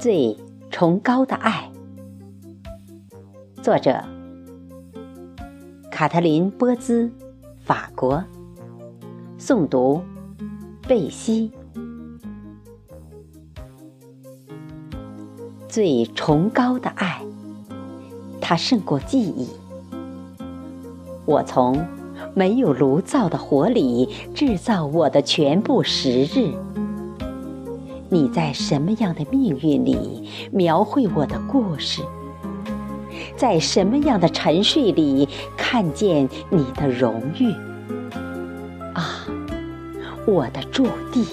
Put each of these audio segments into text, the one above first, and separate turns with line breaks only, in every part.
最崇高的爱，作者卡特琳·波兹，法国，诵读贝西。最崇高的爱，它胜过记忆。我从没有炉灶的火里制造我的全部时日。你在什么样的命运里描绘我的故事？在什么样的沉睡里看见你的荣誉？啊，我的驻地！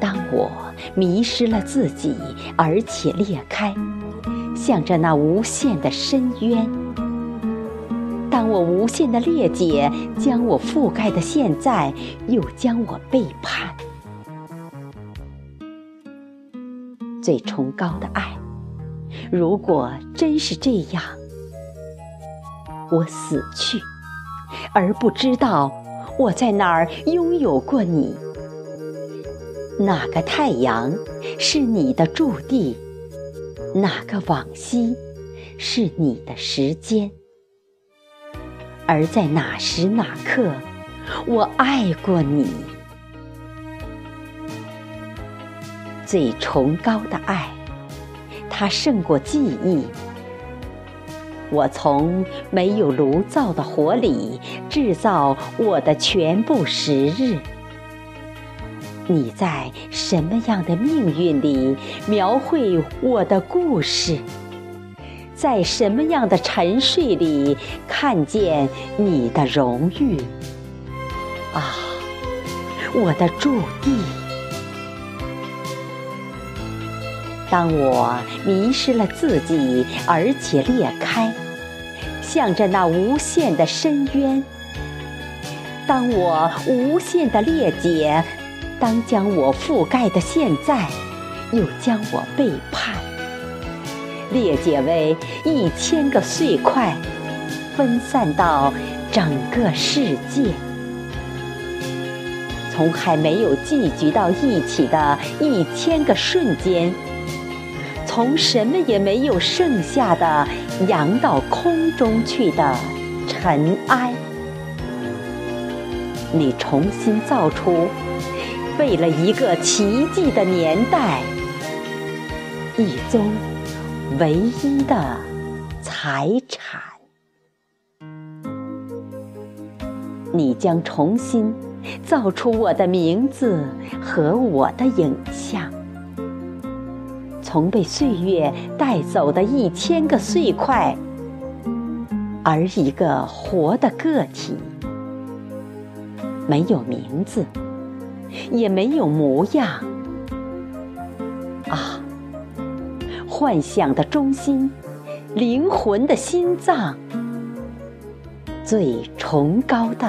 当我迷失了自己，而且裂开，向着那无限的深渊。当我无限的裂解将我覆盖的现在，又将我背叛。最崇高的爱，如果真是这样，我死去，而不知道我在哪儿拥有过你。哪个太阳是你的驻地？哪个往昔是你的时间？而在哪时哪刻，我爱过你。最崇高的爱，它胜过记忆。我从没有炉灶的火里制造我的全部时日。你在什么样的命运里描绘我的故事？在什么样的沉睡里看见你的荣誉？啊，我的驻地！当我迷失了自己，而且裂开，向着那无限的深渊；当我无限的裂解，当将我覆盖的现在，又将我背叛。裂解为一千个碎块，分散到整个世界。从还没有聚集到一起的一千个瞬间，从什么也没有剩下的扬到空中去的尘埃，你重新造出，为了一个奇迹的年代，一宗。唯一的财产，你将重新造出我的名字和我的影像，从被岁月带走的一千个碎块，而一个活的个体，没有名字，也没有模样，啊！幻想的中心，灵魂的心脏，最崇高的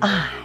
爱。